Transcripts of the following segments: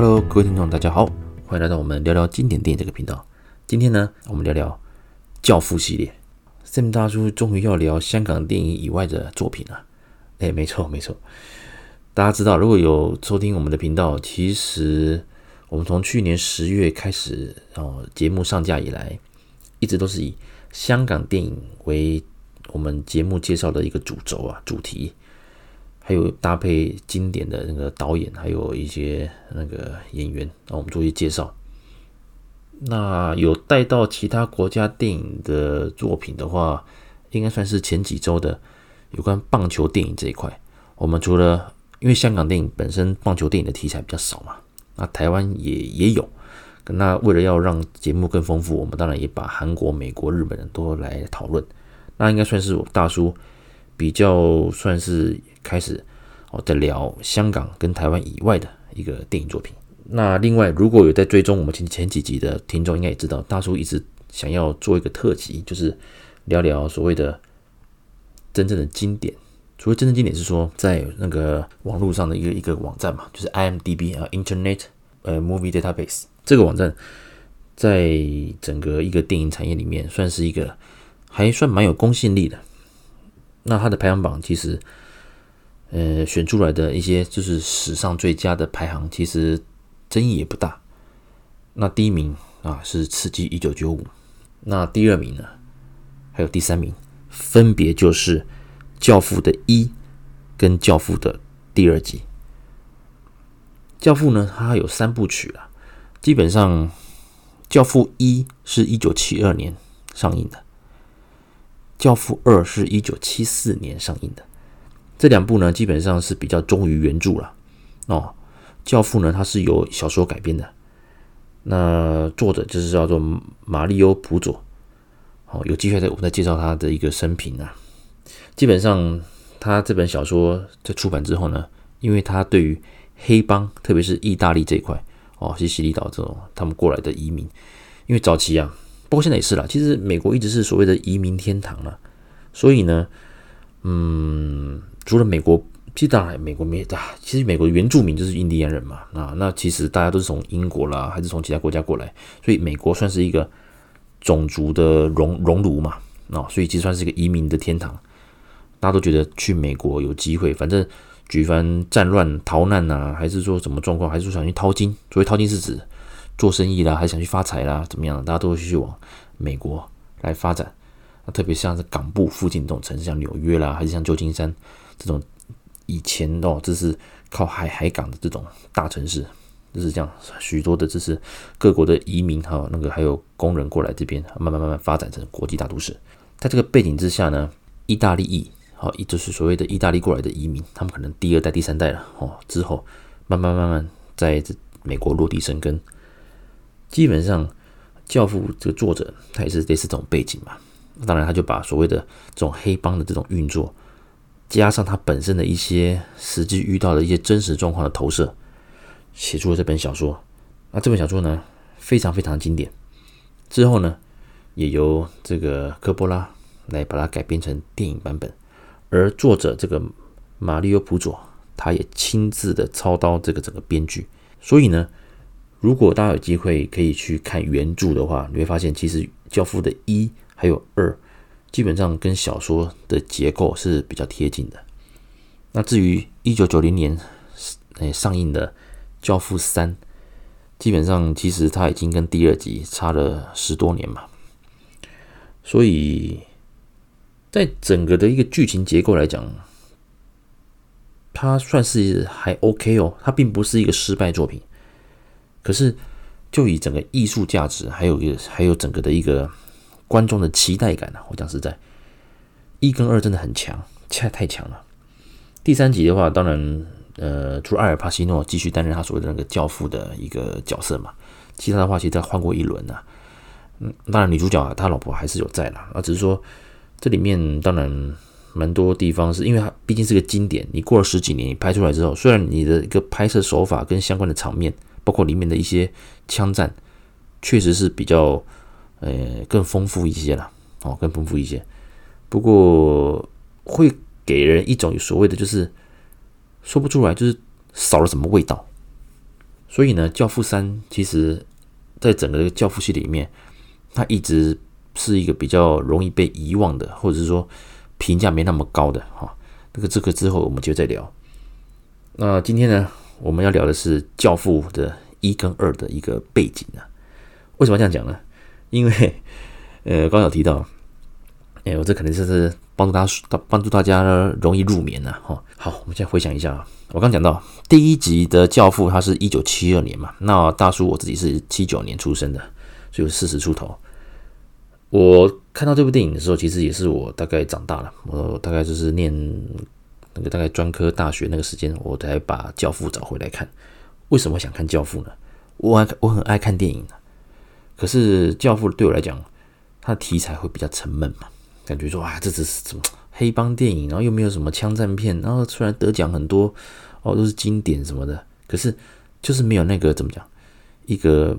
Hello，各位听众，大家好，欢迎来到我们聊聊经典电影这个频道。今天呢，我们聊聊《教父》系列。Sam 大叔终于要聊香港电影以外的作品了。哎，没错没错，大家知道，如果有收听我们的频道，其实我们从去年十月开始，哦，节目上架以来，一直都是以香港电影为我们节目介绍的一个主轴啊，主题。还有搭配经典的那个导演，还有一些那个演员，让我们做一些介绍。那有带到其他国家电影的作品的话，应该算是前几周的有关棒球电影这一块。我们除了因为香港电影本身棒球电影的题材比较少嘛，那台湾也也有。那为了要让节目更丰富，我们当然也把韩国、美国、日本人都来讨论。那应该算是我大叔比较算是。开始哦，在聊香港跟台湾以外的一个电影作品。那另外，如果有在追踪我们前前几集的听众，应该也知道，大叔一直想要做一个特辑，就是聊聊所谓的真正的经典。所谓真正经典，是说在那个网络上的一个一个网站嘛，就是 IMDB 啊，Internet 呃 Movie Database 这个网站，在整个一个电影产业里面，算是一个还算蛮有公信力的。那它的排行榜其实。呃，选出来的一些就是史上最佳的排行，其实争议也不大。那第一名啊是《刺激一九九五》，那第二名呢，还有第三名，分别就是《教父》的一跟《教父》的第二集。《教父》呢，它有三部曲啊，基本上《教父》一是一九七二年上映的，《教父》二是一九七四年上映的。这两部呢，基本上是比较忠于原著了哦。教父呢，它是由小说改编的，那作者就是叫做马利欧·普佐。好，有机会再我们再介绍他的一个生平啊。基本上，他这本小说在出版之后呢，因为他对于黑帮，特别是意大利这一块哦，西西里岛这种他们过来的移民，因为早期啊，不过现在也是啦，其实美国一直是所谓的移民天堂了，所以呢，嗯。除了美国，其实当然美国没啊，其实美国的原住民就是印第安人嘛。啊，那其实大家都是从英国啦，还是从其他国家过来，所以美国算是一个种族的熔熔炉嘛。啊，所以其实算是一个移民的天堂。大家都觉得去美国有机会，反正举凡战乱逃难呐，还是说什么状况，还是说想去淘金。所谓淘金是指做生意啦，还想去发财啦，怎么样？大家都会去往美国来发展。特别像是港部附近这种城市，像纽约啦，还是像旧金山。这种以前哦，这是靠海海港的这种大城市，就是这样，许多的这是各国的移民哈，那个还有工人过来这边，慢慢慢慢发展成国际大都市。在这个背景之下呢，意大利裔，好，就是所谓的意大利过来的移民，他们可能第二代、第三代了哦，之后慢慢慢慢在这美国落地生根。基本上，《教父》这个作者他也是类似这种背景嘛，当然他就把所谓的这种黑帮的这种运作。加上他本身的一些实际遇到的一些真实状况的投射，写出了这本小说。那这本小说呢，非常非常经典。之后呢，也由这个科波拉来把它改编成电影版本。而作者这个马利欧·普佐，他也亲自的操刀这个整个编剧。所以呢，如果大家有机会可以去看原著的话，你会发现其实《教父》的一还有二。基本上跟小说的结构是比较贴近的。那至于一九九零年诶上映的《教父三》，基本上其实它已经跟第二集差了十多年嘛。所以在整个的一个剧情结构来讲，它算是还 OK 哦，它并不是一个失败作品。可是就以整个艺术价值，还有一个还有整个的一个。观众的期待感呢、啊？我讲实在，一跟二真的很强，太太强了。第三集的话，当然，呃，除了阿尔帕西诺继续担任他所谓的那个教父的一个角色嘛，其他的话，其实他换过一轮呐、啊。嗯，当然女主角啊，他老婆还是有在啦。啊，只是说这里面当然蛮多地方是因为它毕竟是个经典，你过了十几年，你拍出来之后，虽然你的一个拍摄手法跟相关的场面，包括里面的一些枪战，确实是比较。呃，更丰富一些了，哦，更丰富一些。不过会给人一种所谓的就是说不出来，就是少了什么味道。所以呢，《教父三》其实在整个《教父》系里面，它一直是一个比较容易被遗忘的，或者是说评价没那么高的哈。这个这个之后我们就再聊。那今天呢，我们要聊的是《教父》的一跟二的一个背景啊。为什么这样讲呢？因为呃，刚有提到，哎，我这可能就是帮助大家帮助大家呢容易入眠呐。哈，好，我们先回想一下啊。我刚讲到第一集的《教父》，他是一九七二年嘛。那大叔我自己是七九年出生的，所以四十出头。我看到这部电影的时候，其实也是我大概长大了，我大概就是念那个大概专科大学那个时间，我才把《教父》找回来看。为什么想看《教父》呢？我爱我很爱看电影，可是《教父》对我来讲，它的题材会比较沉闷嘛，感觉说啊，这只是什么黑帮电影，然后又没有什么枪战片，然后虽然得奖很多哦，都是经典什么的，可是就是没有那个怎么讲一个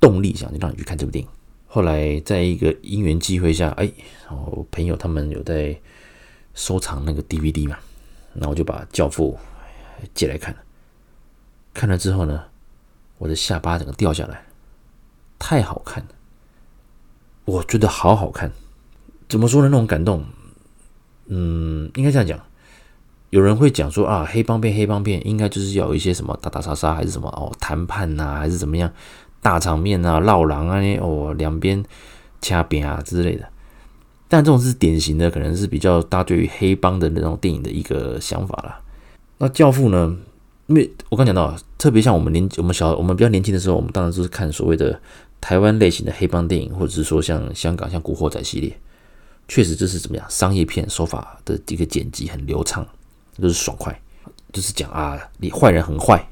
动力，想让你去看这部电影。后来在一个因缘际会下，哎，我朋友他们有在收藏那个 DVD 嘛，然后我就把《教父》借来看了。看了之后呢，我的下巴整个掉下来，太好看了，我觉得好好看。怎么说呢？那种感动，嗯，应该这样讲。有人会讲说啊，黑帮片，黑帮片应该就是要有一些什么打打杀杀，还是什么哦，谈判呐，还是怎么样？大场面啊，闹狼啊，哦，两边掐边啊之类的。但这种是典型的，可能是比较大对于黑帮的那种电影的一个想法啦。那教父呢？因为我刚讲到，特别像我们年我们小我们比较年轻的时候，我们当然就是看所谓的台湾类型的黑帮电影，或者是说像香港像古惑仔系列，确实这是怎么样商业片手法的一个剪辑很流畅，就是爽快，就是讲啊，你坏人很坏，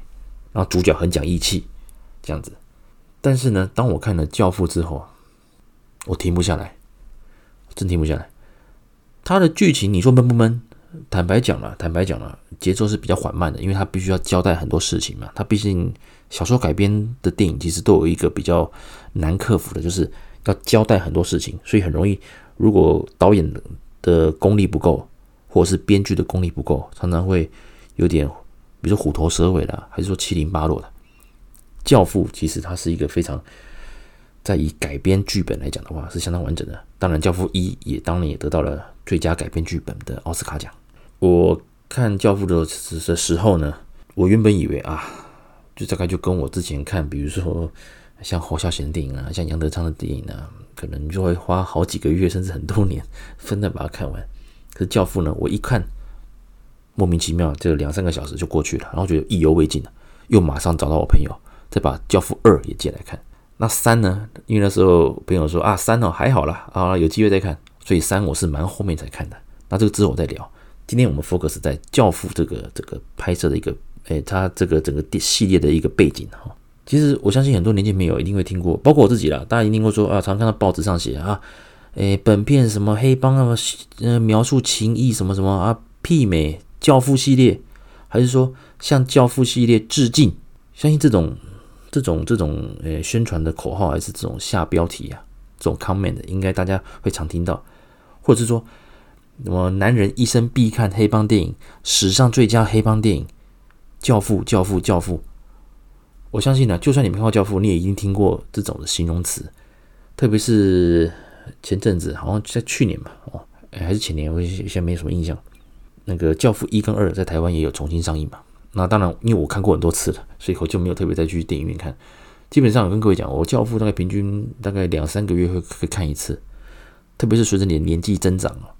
然后主角很讲义气这样子。但是呢，当我看了《教父》之后，我停不下来，真停不下来。他的剧情，你说闷不闷？坦白讲了，坦白讲了，节奏是比较缓慢的，因为他必须要交代很多事情嘛。他毕竟小说改编的电影，其实都有一个比较难克服的，就是要交代很多事情，所以很容易，如果导演的功力不够，或者是编剧的功力不够，常常会有点，比如说虎头蛇尾的，还是说七零八落的。教父其实它是一个非常，在以改编剧本来讲的话是相当完整的。当然，教父一也当然也得到了最佳改编剧本的奥斯卡奖。我看教父的的时候呢，我原本以为啊，就大概就跟我之前看，比如说像侯孝贤的电影啊，像杨德昌的电影啊，可能就会花好几个月甚至很多年分段把它看完。可是教父呢，我一看莫名其妙，这两三个小时就过去了，然后觉得意犹未尽了，又马上找到我朋友。再把《教父二》也借来看，那三呢？因为那时候朋友说啊，三哦还好啦，啊，有机会再看，所以三我是蛮后面才看的。那这个之后我再聊。今天我们 focus 在《教父》这个这个拍摄的一个，哎，他这个整个电系列的一个背景哈。其实我相信很多年轻朋友一定会听过，包括我自己啦，大家一定会说啊，常看到报纸上写啊，哎，本片什么黑帮啊，呃，描述情义什么什么啊，媲美《教父》系列，还是说向《教父》系列致敬？相信这种。这种这种呃宣传的口号还是这种下标题啊，这种 comment 应该大家会常听到，或者是说什么男人一生必看黑帮电影，史上最佳黑帮电影，教父教父教父。我相信呢，就算你没看过教父，你也已经听过这种的形容词。特别是前阵子，好像在去年吧，哦，还是前年，我现在没什么印象。那个教父一跟二在台湾也有重新上映嘛。那当然，因为我看过很多次了，所以我就没有特别再去电影院看。基本上，我跟各位讲，我教父大概平均大概两三个月会会看一次，特别是随着你的年纪增长啊。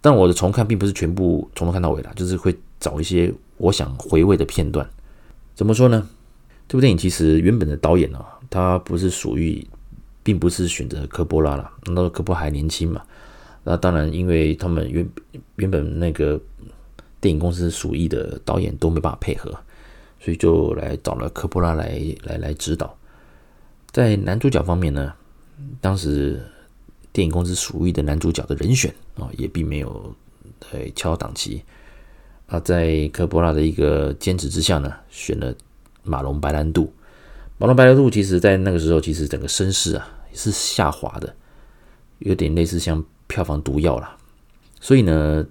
但我的重看并不是全部从头看到尾啦，就是会找一些我想回味的片段。怎么说呢？这部电影其实原本的导演啊，他不是属于，并不是选择科波拉了。那时候科波还年轻嘛。那当然，因为他们原原本那个。电影公司属意的导演都没办法配合，所以就来找了科波拉来来来指导。在男主角方面呢，当时电影公司属意的男主角的人选啊，也并没有呃敲档期啊。在科波拉的一个坚持之下呢，选了马龙白兰度。马龙白兰度其实在那个时候，其实整个声势啊是下滑的，有点类似像票房毒药了。所以呢。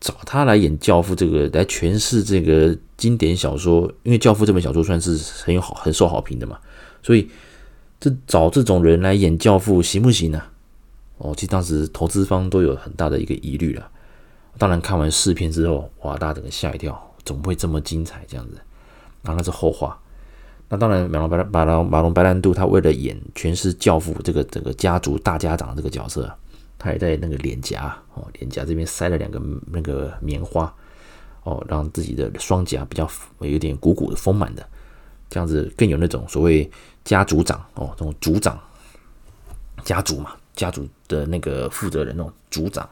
找他来演教父这个来诠释这个经典小说，因为教父这本小说算是很有好很受好评的嘛，所以这找这种人来演教父行不行呢？哦，其实当时投资方都有很大的一个疑虑了。当然看完试片之后，哇，大家整个吓一跳，怎么会这么精彩这样子？然后那是后话。那当然，马龙白马龙马龙白兰度他为了演诠释教父这个整个家族大家长这个角色，他也在那个脸颊哦，脸颊这边塞了两个那个棉花哦，让自己的双颊比较有点鼓鼓的丰满的，这样子更有那种所谓家族长哦，这种族长家族嘛，家族的那个负责人那种族长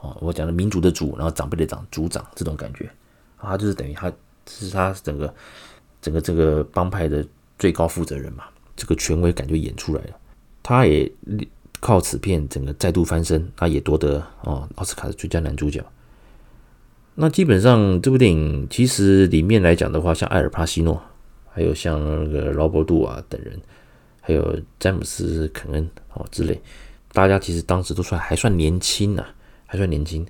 哦，我讲的民族的族，然后长辈的长族长这种感觉，他就是等于他是他整个。整个这个帮派的最高负责人嘛，这个权威感就演出来了。他也靠此片整个再度翻身，他也夺得哦奥斯卡的最佳男主角。那基本上这部电影其实里面来讲的话，像艾尔帕西诺，还有像那个劳勃杜瓦等人，还有詹姆斯肯恩哦之类，大家其实当时都算还算年轻呐，还算年轻。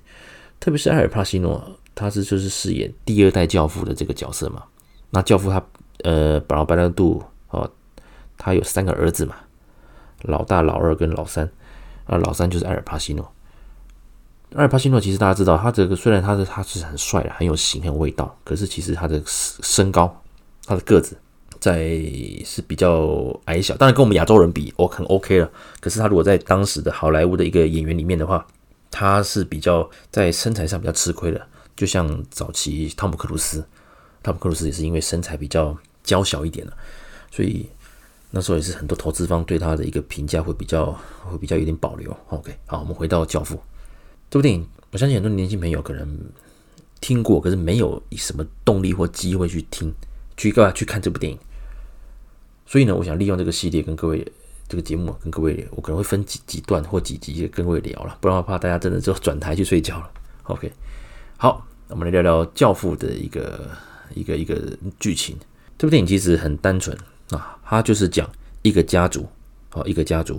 特别是埃尔帕西诺，他是就是饰演第二代教父的这个角色嘛。那教父他呃，马龙白兰度哦，他有三个儿子嘛，老大、老二跟老三，啊，老三就是埃尔帕西诺。埃尔帕西诺其实大家知道，他这个虽然他是他是很帅的，很有型，很有味道，可是其实他的身高，他的个子在是比较矮小，当然跟我们亚洲人比，我，很 OK 了。可是他如果在当时的好莱坞的一个演员里面的话，他是比较在身材上比较吃亏的，就像早期汤姆克鲁斯。汤姆克鲁斯也是因为身材比较娇小一点的，所以那时候也是很多投资方对他的一个评价会比较会比较有点保留。OK，好，我们回到《教父》这部电影，我相信很多年轻朋友可能听过，可是没有以什么动力或机会去听去干嘛去看这部电影。所以呢，我想利用这个系列跟各位这个节目跟各位，我可能会分几几段或几集跟各位聊了，不然我怕大家真的就转台去睡觉了。OK，好，我们来聊聊《教父》的一个。一个一个剧情，这部电影其实很单纯啊，它就是讲一个家族，哦，一个家族，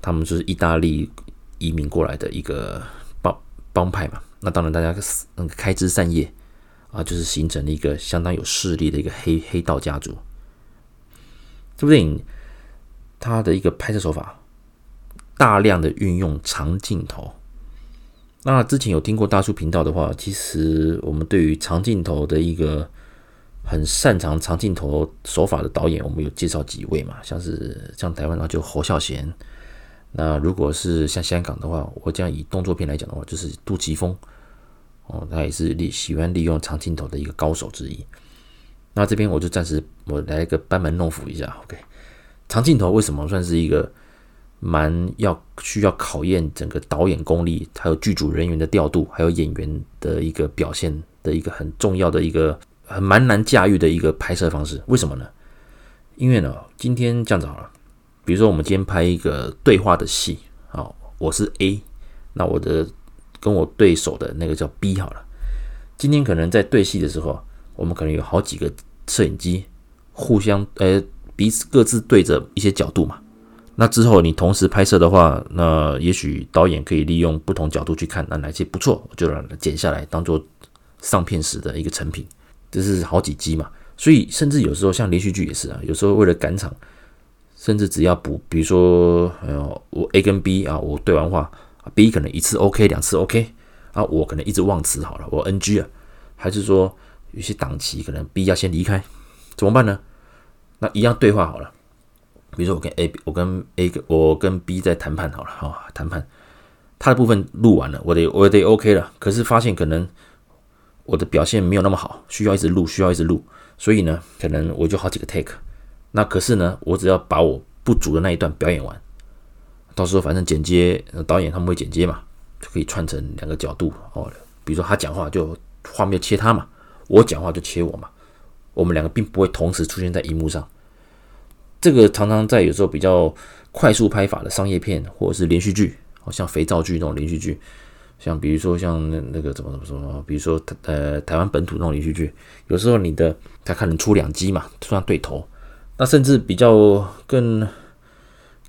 他们就是意大利移民过来的一个帮帮派嘛。那当然，大家那个开枝散叶啊，就是形成了一个相当有势力的一个黑黑道家族。这部电影他的一个拍摄手法，大量的运用长镜头。那之前有听过大叔频道的话，其实我们对于长镜头的一个很擅长长镜头手法的导演，我们有介绍几位嘛，像是像台湾的话就侯孝贤。那如果是像香港的话，我这样以动作片来讲的话，就是杜琪峰哦，他也是利喜欢利用长镜头的一个高手之一。那这边我就暂时我来一个班门弄斧一下，OK，长镜头为什么算是一个？蛮要需要考验整个导演功力，还有剧组人员的调度，还有演员的一个表现的一个很重要的一个很蛮难驾驭的一个拍摄方式。为什么呢？因为呢，今天这样子好了，比如说我们今天拍一个对话的戏，好，我是 A，那我的跟我对手的那个叫 B 好了。今天可能在对戏的时候，我们可能有好几个摄影机互相呃彼此各自对着一些角度嘛。那之后你同时拍摄的话，那也许导演可以利用不同角度去看，那哪些不错，我就让它剪下来当做上片时的一个成品。这是好几集嘛，所以甚至有时候像连续剧也是啊，有时候为了赶场，甚至只要补，比如说，呃，我 A 跟 B 啊，我对完话，B 可能一次 OK，两次 OK，啊，我可能一直忘词好了，我 NG 啊，还是说有些档期可能 B 要先离开，怎么办呢？那一样对话好了。比如说我跟 A，我跟 A，我跟 B 在谈判好了啊，谈判，他的部分录完了，我得我得 OK 了，可是发现可能我的表现没有那么好，需要一直录，需要一直录，所以呢，可能我就好几个 take，那可是呢，我只要把我不足的那一段表演完，到时候反正剪接导演他们会剪接嘛，就可以串成两个角度哦，比如说他讲话就画面切他嘛，我讲话就切我嘛，我们两个并不会同时出现在荧幕上。这个常常在有时候比较快速拍法的商业片，或者是连续剧，好像肥皂剧那种连续剧，像比如说像那那个怎么怎么说，比如说呃台湾本土那种连续剧，有时候你的他可能出两机嘛，突然对头，那甚至比较更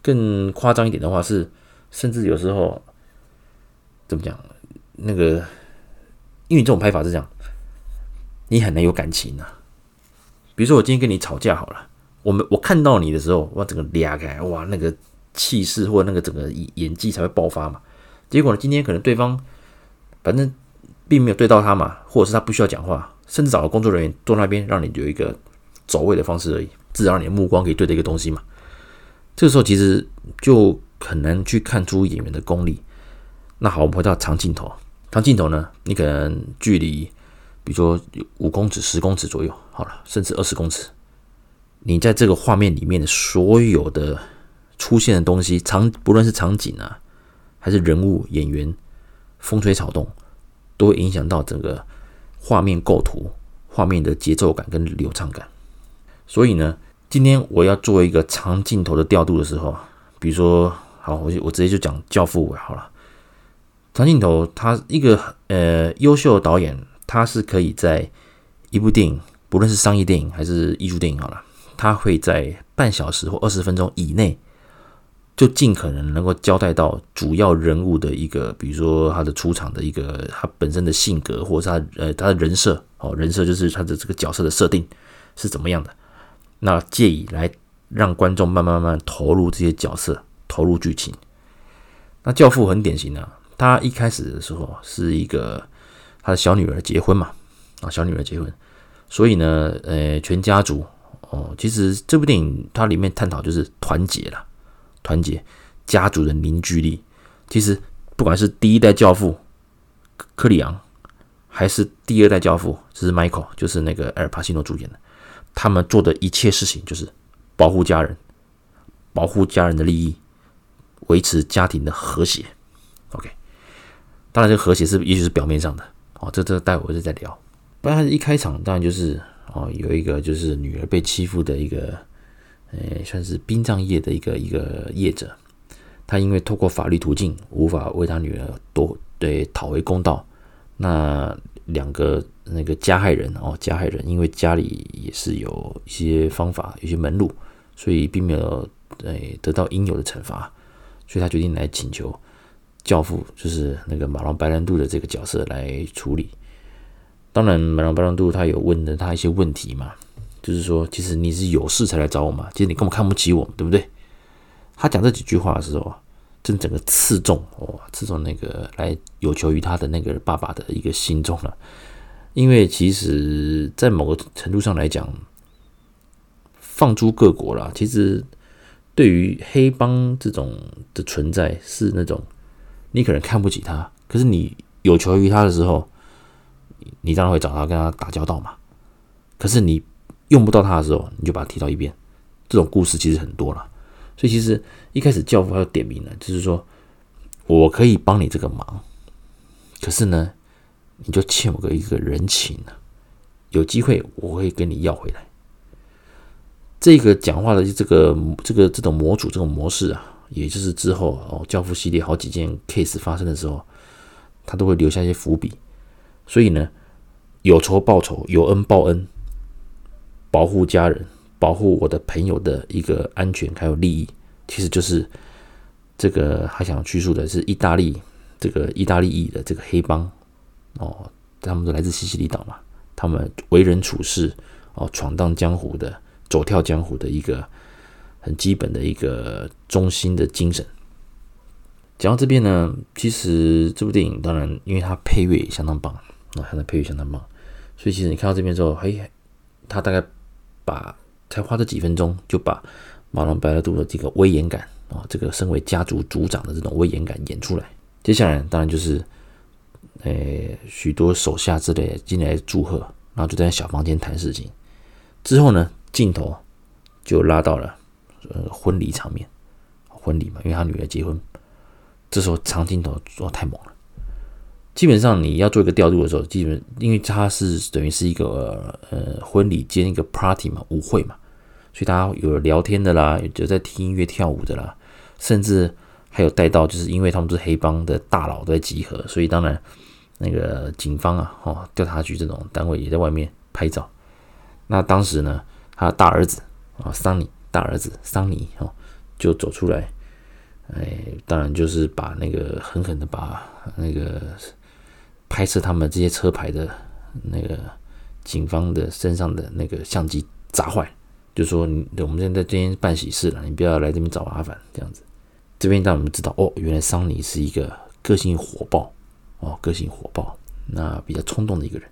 更夸张一点的话是，甚至有时候怎么讲，那个因为这种拍法是这样，你很难有感情啊。比如说我今天跟你吵架好了，我们我看到你的时候，哇，整个俩开，哇，那个气势或那个整个演技才会爆发嘛。结果呢，今天可能对方反正并没有对到他嘛，或者是他不需要讲话，甚至找个工作人员坐那边，让你有一个走位的方式而已，至少让你的目光可以对着一个东西嘛。这个时候其实就很难去看出演员的功力。那好，我们回到长镜头。长镜头呢，你可能距离，比如说五公尺、十公尺左右，好了，甚至二十公尺，你在这个画面里面的所有的出现的东西，场不论是场景啊，还是人物、演员、风吹草动，都会影响到整个画面构图、画面的节奏感跟流畅感。所以呢，今天我要做一个长镜头的调度的时候，比如说，好，我就我直接就讲《教父》好了。长镜头，他一个呃优秀的导演，他是可以在一部电影，不论是商业电影还是艺术电影，好了，他会在半小时或二十分钟以内，就尽可能能够交代到主要人物的一个，比如说他的出场的一个他本身的性格，或者他呃他的人设哦，人设就是他的这个角色的设定是怎么样的，那借以来让观众慢慢慢慢投入这些角色，投入剧情。那《教父》很典型的。他一开始的时候是一个他的小女儿结婚嘛，啊，小女儿结婚，所以呢，呃，全家族哦，其实这部电影它里面探讨就是团结了，团结家族的凝聚力。其实不管是第一代教父柯里昂，还是第二代教父，就是 Michael，就是那个阿尔帕西诺主演的，他们做的一切事情就是保护家人，保护家人的利益，维持家庭的和谐。OK。当然，这个和谐是也许是表面上的哦，这这待会儿再聊。不然，一开场当然就是哦，有一个就是女儿被欺负的一个，呃，算是殡葬业的一个一个业者，他因为透过法律途径无法为他女儿夺对讨回公道，那两个那个加害人哦，加害人因为家里也是有一些方法，有些门路，所以并没有呃得到应有的惩罚，所以他决定来请求。教父就是那个马龙白兰度的这个角色来处理。当然，马龙白兰度他有问了他一些问题嘛，就是说，其实你是有事才来找我嘛，其实你根本看不起我，对不对？他讲这几句话的时候啊，真整个刺中哦，刺中那个来有求于他的那个爸爸的一个心中了。因为其实，在某个程度上来讲，放诸各国啦，其实对于黑帮这种的存在是那种。你可能看不起他，可是你有求于他的时候，你当然会找他跟他打交道嘛。可是你用不到他的时候，你就把他踢到一边。这种故事其实很多了，所以其实一开始教父他就点名了，就是说我可以帮你这个忙，可是呢，你就欠我个一个人情了。有机会我会跟你要回来。这个讲话的这个这个这种模组这种模式啊。也就是之后哦，教父系列好几件 case 发生的时候，他都会留下一些伏笔。所以呢，有仇报仇，有恩报恩，保护家人，保护我的朋友的一个安全还有利益，其实就是这个还想叙述的是意大利这个意大利裔的这个黑帮哦，他们都来自西西里岛嘛，他们为人处事哦，闯荡江湖的，走跳江湖的一个。很基本的一个中心的精神。讲到这边呢，其实这部电影当然，因为它配乐也相当棒啊，它的配乐相当棒，所以其实你看到这边之后，嘿，他大概把才花这几分钟就把马龙白兰度的这个威严感啊，这个身为家族族长的这种威严感演出来。接下来当然就是，呃，许多手下之类进来祝贺，然后就在小房间谈事情。之后呢，镜头就拉到了。呃，婚礼场面，婚礼嘛，因为他女儿结婚，这时候长镜头做太猛了。基本上你要做一个调度的时候，基本因为它是等于是一个呃婚礼兼一个 party 嘛，舞会嘛，所以大家有聊天的啦，有在听音乐跳舞的啦，甚至还有带到，就是因为他们是黑帮的大佬在集合，所以当然那个警方啊，哦，调查局这种单位也在外面拍照。那当时呢，他的大儿子啊，桑尼。大儿子桑尼哦，就走出来，哎，当然就是把那个狠狠的把那个拍摄他们这些车牌的那个警方的身上的那个相机砸坏，就说你我们现在今天办喜事了，你不要来这边找麻烦，这样子。这边让我们知道哦，原来桑尼是一个个性火爆哦，个性火爆，那比较冲动的一个人。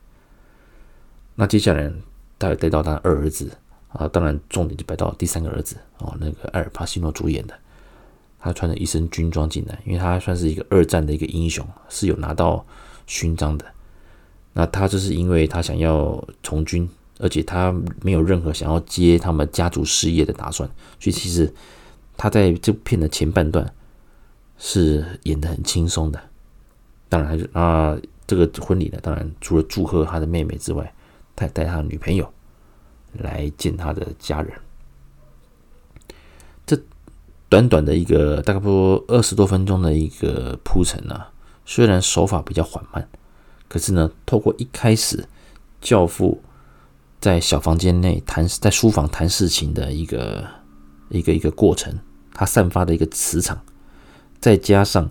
那接下来他也带到他二儿子啊，当然重点就摆到第三个儿子哦，那个艾尔帕西诺主演的，他穿着一身军装进来，因为他算是一个二战的一个英雄，是有拿到勋章的。那他就是因为他想要从军，而且他没有任何想要接他们家族事业的打算，所以其实他在这片的前半段是演的很轻松的。当然，啊，这个婚礼呢，当然除了祝贺他的妹妹之外，他带他的女朋友来见他的家人。这短短的一个大概不二十多分钟的一个铺陈啊，虽然手法比较缓慢，可是呢，透过一开始教父在小房间内谈，在书房谈事情的一个一个一个过程，他散发的一个磁场，再加上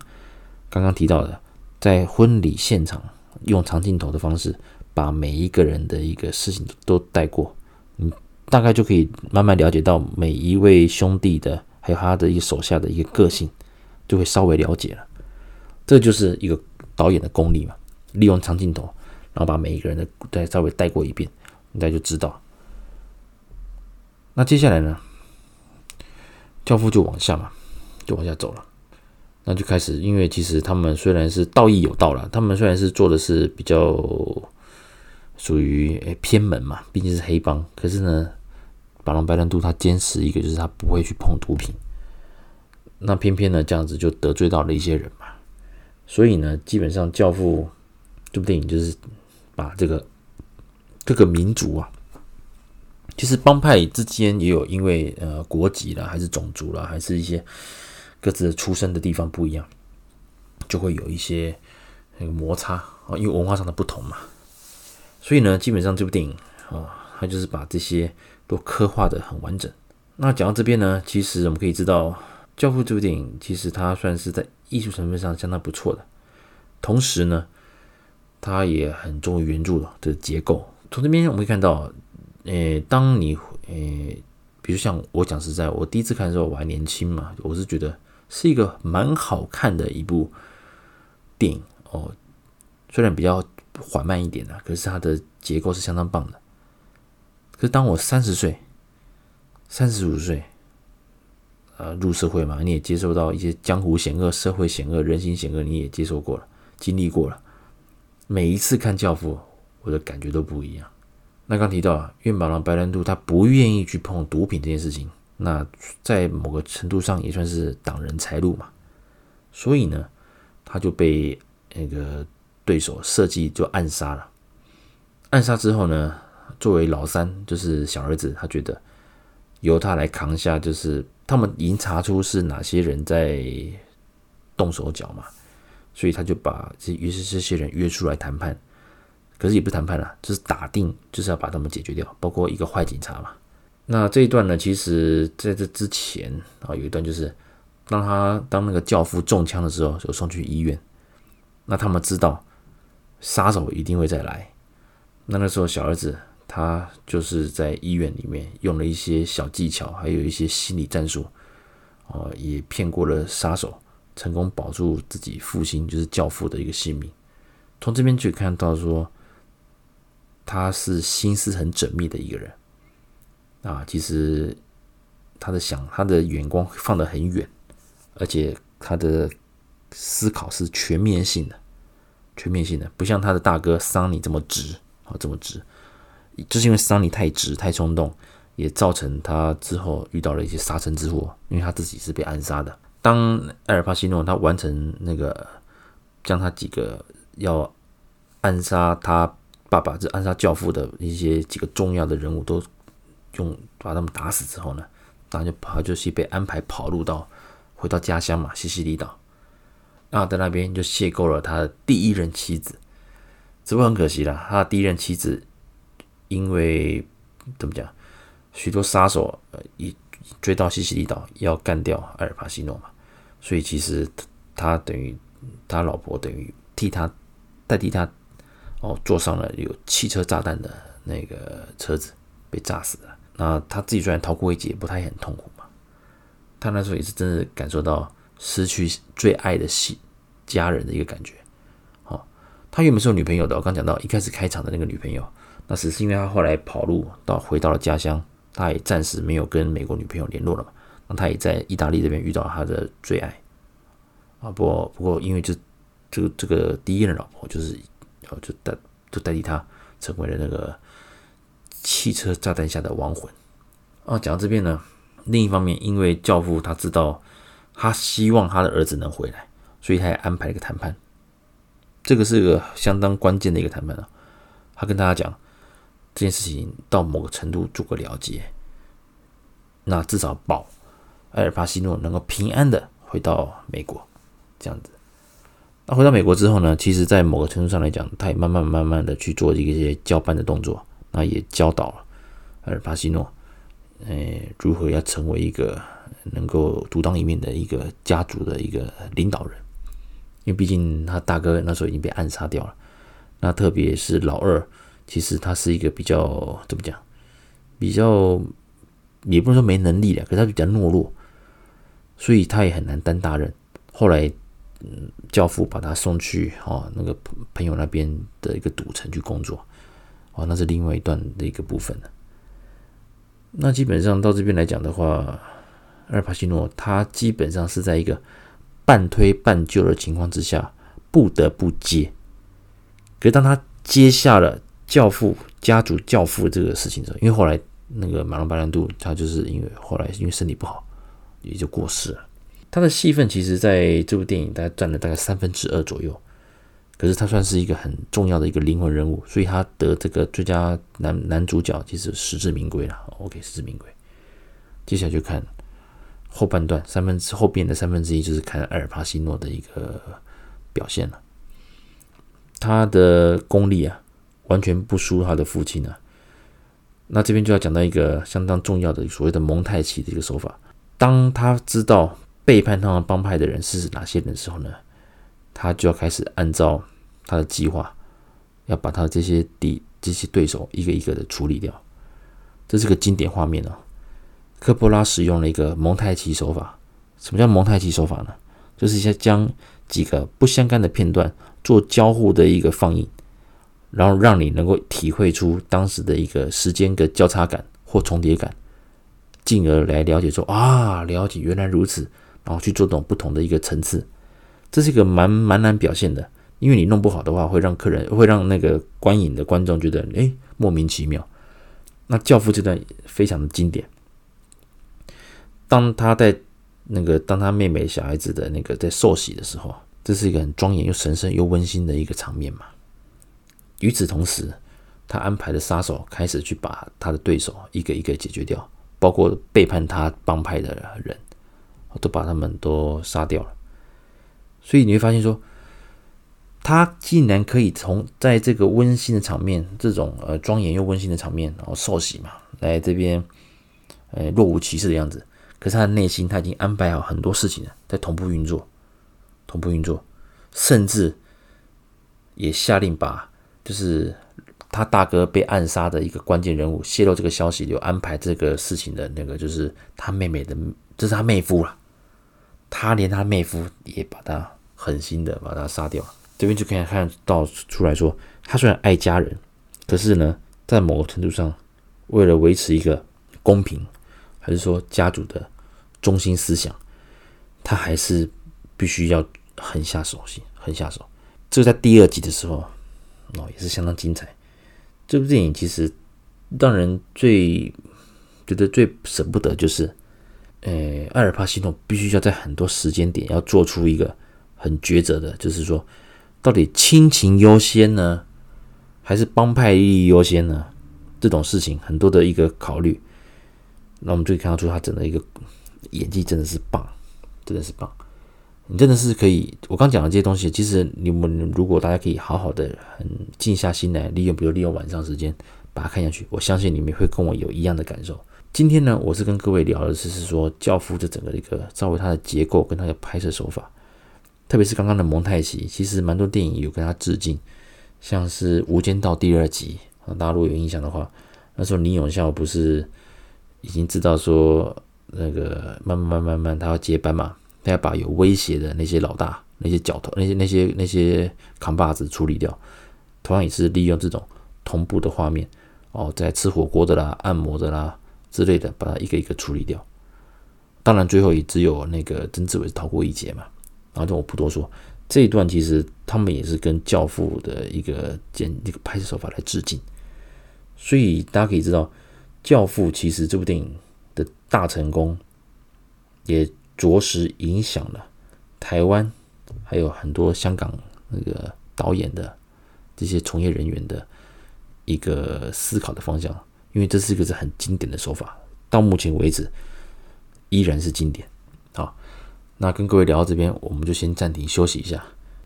刚刚提到的，在婚礼现场用长镜头的方式。把每一个人的一个事情都带过，你大概就可以慢慢了解到每一位兄弟的，还有他的一个手下的一个个性，就会稍微了解了。这就是一个导演的功力嘛，利用长镜头，然后把每一个人的再稍微带过一遍，你大家就知道。那接下来呢，教父就往下嘛，就往下走了。那就开始，因为其实他们虽然是道义有道了，他们虽然是做的是比较。属于诶偏门嘛，毕竟是黑帮。可是呢，马龙白兰度他坚持一个，就是他不会去碰毒品。那偏偏呢，这样子就得罪到了一些人嘛。所以呢，基本上《教父》这部电影就是把这个各个民族啊，其实帮派之间也有因为呃国籍啦，还是种族啦，还是一些各自出生的地方不一样，就会有一些那个摩擦啊，因为文化上的不同嘛。所以呢，基本上这部电影啊，它就是把这些都刻画的很完整。那讲到这边呢，其实我们可以知道，《教父》这部电影其实它算是在艺术成分上相当不错的，同时呢，它也很忠于原著的结构。从这边我们可以看到，诶，当你诶，比如像我讲实在，我第一次看的时候我还年轻嘛，我是觉得是一个蛮好看的一部电影哦，虽然比较。缓慢一点的，可是它的结构是相当棒的。可是当我三十岁、三十五岁，呃，入社会嘛，你也接受到一些江湖险恶、社会险恶、人心险恶，你也接受过了、经历过了。每一次看《教父》，我的感觉都不一样。那刚提到，因为马龙白兰度他不愿意去碰毒品这件事情，那在某个程度上也算是挡人财路嘛，所以呢，他就被那个。对手设计就暗杀了，暗杀之后呢，作为老三就是小儿子，他觉得由他来扛下，就是他们已经查出是哪些人在动手脚嘛，所以他就把这于是这些人约出来谈判，可是也不谈判了，就是打定就是要把他们解决掉，包括一个坏警察嘛。那这一段呢，其实在这之前啊，有一段就是当他当那个教父中枪的时候，就送去医院，那他们知道。杀手一定会再来。那那时候，小儿子他就是在医院里面用了一些小技巧，还有一些心理战术，哦，也骗过了杀手，成功保住自己父亲，就是教父的一个性命。从这边就看到说，他是心思很缜密的一个人啊。其实他的想，他的眼光放得很远，而且他的思考是全面性的。全面性的，不像他的大哥桑尼这么直啊，这么直，就是因为桑尼太直、太冲动，也造成他之后遇到了一些杀身之祸。因为他自己是被暗杀的。当埃尔帕西诺他完成那个将他几个要暗杀他爸爸、这暗杀教父的一些几个重要的人物都用把他们打死之后呢，他就跑，就是被安排跑路到回到家乡嘛，西西里岛。那在那边就邂逅了他的第一任妻子，只不过很可惜了，他的第一任妻子因为怎么讲，许多杀手呃一追到西西里岛要干掉阿尔帕西诺嘛，所以其实他等于他老婆等于替他代替他哦坐上了有汽车炸弹的那个车子，被炸死了。那他自己虽然逃过一劫，不太很痛苦嘛。他那时候也是真的感受到失去最爱的系家人的一个感觉。他原本是有女朋友的，我刚讲到一开始开场的那个女朋友，那只是因为他后来跑路到回到了家乡，他也暂时没有跟美国女朋友联络了嘛。那他也在意大利这边遇到他的最爱。啊，不不过因为就这个这个第一任老婆就是，就代就代替他成为了那个。汽车炸弹下的亡魂啊！讲到这边呢，另一方面，因为教父他知道他希望他的儿子能回来，所以他也安排了一个谈判。这个是个相当关键的一个谈判啊！他跟大家讲这件事情到某个程度做个了结，那至少保艾尔帕西诺能够平安的回到美国，这样子。那回到美国之后呢，其实，在某个程度上来讲，他也慢慢慢慢的去做一些交班的动作。那也教导了阿尔帕西诺，诶，如何要成为一个能够独当一面的一个家族的一个领导人，因为毕竟他大哥那时候已经被暗杀掉了。那特别是老二，其实他是一个比较怎么讲，比较也不能说没能力的，可是他比较懦弱，所以他也很难担大任。后来，嗯，教父把他送去哦那个朋友那边的一个赌城去工作。哦，那是另外一段的一个部分了。那基本上到这边来讲的话，阿尔帕西诺他基本上是在一个半推半就的情况之下，不得不接。可是当他接下了教父家族教父这个事情之后，因为后来那个马龙白兰度他就是因为后来因为身体不好，也就过世了。他的戏份其实在这部电影大概占了大概三分之二左右。可是他算是一个很重要的一个灵魂人物，所以他得这个最佳男男主角其实实至名归了。OK，实至名归。接下来就看后半段三分之后边的三分之一，就是看阿尔帕西诺的一个表现了。他的功力啊，完全不输他的父亲啊。那这边就要讲到一个相当重要的所谓的蒙太奇的一个手法。当他知道背叛他们帮派的人是哪些人的时候呢？他就要开始按照他的计划，要把他这些敌这些对手一个一个的处理掉。这是个经典画面哦。科波拉使用了一个蒙太奇手法。什么叫蒙太奇手法呢？就是先将几个不相干的片段做交互的一个放映，然后让你能够体会出当时的一个时间的交叉感或重叠感，进而来了解说啊，了解原来如此，然后去做这种不同的一个层次。这是一个蛮蛮难表现的，因为你弄不好的话，会让客人会让那个观影的观众觉得哎莫名其妙。那教父这段非常的经典，当他在那个当他妹妹小孩子的那个在受洗的时候，这是一个很庄严又神圣又温馨的一个场面嘛。与此同时，他安排的杀手开始去把他的对手一个一个解决掉，包括背叛他帮派的人，都把他们都杀掉了。所以你会发现说，他竟然可以从在这个温馨的场面，这种呃庄严又温馨的场面，然后受洗嘛，来这边，呃若无其事的样子。可是他的内心他已经安排好很多事情了，在同步运作，同步运作，甚至也下令把就是他大哥被暗杀的一个关键人物泄露这个消息，就安排这个事情的那个就是他妹妹的，这是他妹夫了，他连他妹夫也把他。狠心的把他杀掉，这边就可以看到出来说，他虽然爱家人，可是呢，在某个程度上，为了维持一个公平，还是说家族的中心思想，他还是必须要狠下手心，狠下手。这在第二集的时候，哦，也是相当精彩。这部电影其实让人最觉得最舍不得，就是，呃，艾尔帕西诺必须要在很多时间点要做出一个。很抉择的，就是说，到底亲情优先呢，还是帮派利益优先呢？这种事情很多的一个考虑。那我们就可以看到出他整个一个演技真的是棒，真的是棒。你真的是可以，我刚讲的这些东西，其实你们如果大家可以好好的、很静下心来，利用比如利用晚上时间把它看下去，我相信你们会跟我有一样的感受。今天呢，我是跟各位聊的是是说《教父》这整个一个稍微它的结构跟它的拍摄手法。特别是刚刚的蒙太奇，其实蛮多电影有跟他致敬，像是《无间道》第二集啊，大家如果有印象的话，那时候林永孝不是已经知道说那个慢慢慢慢慢他要接班嘛，他要把有威胁的那些老大、那些角头、那些那些那些扛把子处理掉，同样也是利用这种同步的画面哦，在吃火锅的啦、按摩的啦之类的，把它一个一个处理掉。当然，最后也只有那个曾志伟逃过一劫嘛。然后就我不多说，这一段其实他们也是跟《教父》的一个剪一个拍摄手法来致敬。所以大家可以知道，《教父》其实这部电影的大成功，也着实影响了台湾还有很多香港那个导演的这些从业人员的一个思考的方向。因为这是一个是很经典的手法，到目前为止。依然是经典，好，那跟各位聊到这边，我们就先暂停休息一下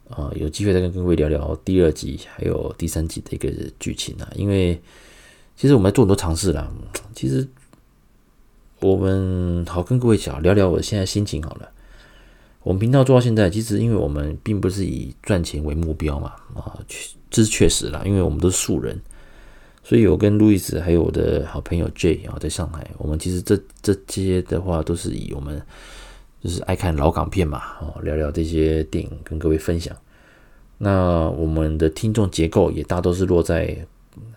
啊，有机会再跟各位聊聊第二集还有第三集的一个剧情啊。因为其实我们在做很多尝试啦，其实我们好跟各位讲聊聊我现在心情好了。我们频道做到现在，其实因为我们并不是以赚钱为目标嘛，啊，这是确实啦，因为我们都是素人。所以，我跟路易斯还有我的好朋友 J 啊，在上海，我们其实这这些的话，都是以我们就是爱看老港片嘛，哦，聊聊这些电影，跟各位分享。那我们的听众结构也大都是落在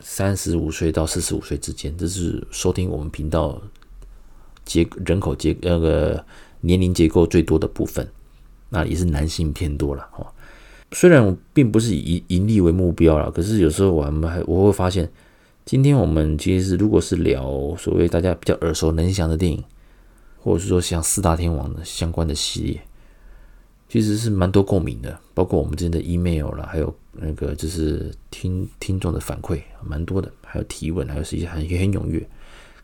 三十五岁到四十五岁之间，这是收听我们频道结人口结那个年龄结构最多的部分，那也是男性偏多了哦。虽然我并不是以盈利为目标了，可是有时候我们还我会发现。今天我们其实是如果是聊所谓大家比较耳熟能详的电影，或者是说像四大天王的相关的系列，其实是蛮多共鸣的。包括我们之间的 email 啦，还有那个就是听听众的反馈，蛮多的，还有提问，还有是一些很也很踊跃。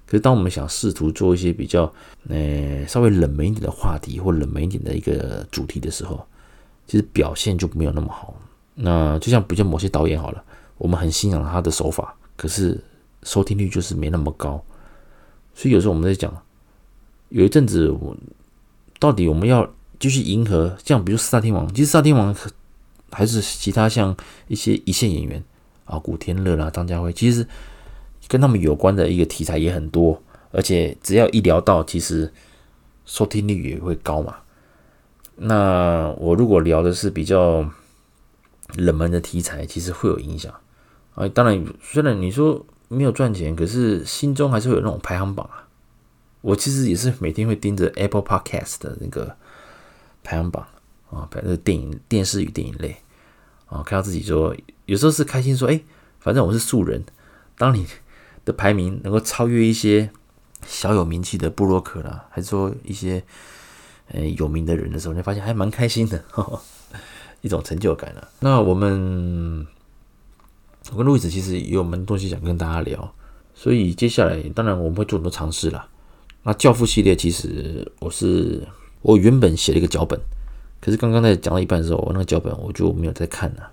可是当我们想试图做一些比较呃稍微冷门一点的话题或冷门一点的一个主题的时候，其实表现就没有那么好。那就像比较某些导演好了，我们很欣赏他的手法。可是收听率就是没那么高，所以有时候我们在讲，有一阵子我到底我们要继续迎合，像比如四大天王，其实四大天王还是其他像一些一线演员啊，古天乐啦、张家辉，其实跟他们有关的一个题材也很多，而且只要一聊到，其实收听率也会高嘛。那我如果聊的是比较冷门的题材，其实会有影响。啊，当然，虽然你说没有赚钱，可是心中还是会有那种排行榜啊。我其实也是每天会盯着 Apple Podcast 的那个排行榜啊，排那个电影、电视与电影类啊，看到自己说，有时候是开心说，哎，反正我是素人。当你的排名能够超越一些小有名气的布洛克啦，还是说一些呃有名的人的时候，你发现还蛮开心的，呵呵一种成就感了。那我们。我跟路易斯其实也有蛮多东西想跟大家聊，所以接下来当然我们会做很多尝试啦。那教父系列其实我是我原本写了一个脚本，可是刚刚在讲到一半的时候，我那个脚本我就没有再看了。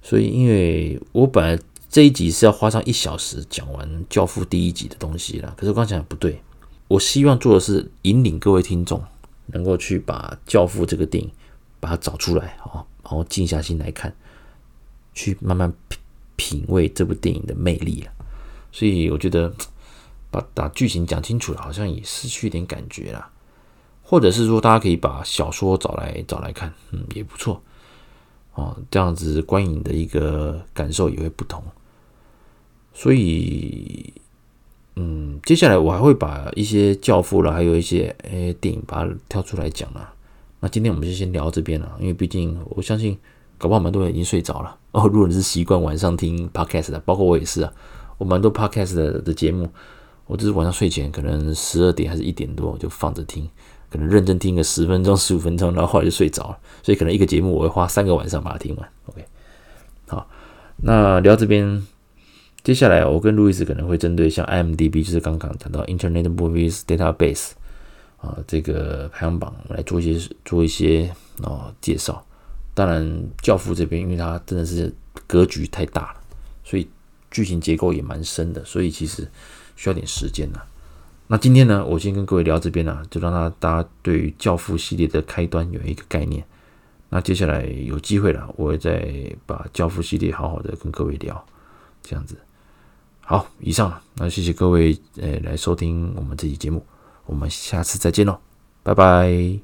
所以因为我本来这一集是要花上一小时讲完教父第一集的东西啦，可是我刚想不对，我希望做的是引领各位听众能够去把教父这个电影把它找出来啊，然后静下心来看，去慢慢。品味这部电影的魅力了，所以我觉得把把剧情讲清楚了，好像也失去一点感觉了。或者是说，大家可以把小说找来找来看，嗯，也不错哦。这样子观影的一个感受也会不同。所以，嗯，接下来我还会把一些教父了，还有一些诶电影把它挑出来讲了。那今天我们就先聊到这边了，因为毕竟我相信。搞不好蛮多人已经睡着了 哦。如果你是习惯晚上听 podcast 的，包括我也是啊。我蛮多 podcast 的的节目，我只是晚上睡前可能十二点还是一点多就放着听，可能认真听个十分钟、十五分钟，然后后来就睡着了。所以可能一个节目我会花三个晚上把它听完。OK，好，那聊这边，接下来我跟路易斯可能会针对像 IMDB，就是刚刚谈到 Internet Movies Database 啊这个排行榜来做一些做一些哦介绍。当然，教父这边，因为它真的是格局太大了，所以剧情结构也蛮深的，所以其实需要点时间呐。那今天呢，我先跟各位聊这边啊，就让大家对于教父系列的开端有一个概念。那接下来有机会了，我会再把教父系列好好的跟各位聊，这样子。好，以上，那谢谢各位呃来收听我们这期节目，我们下次再见喽，拜拜。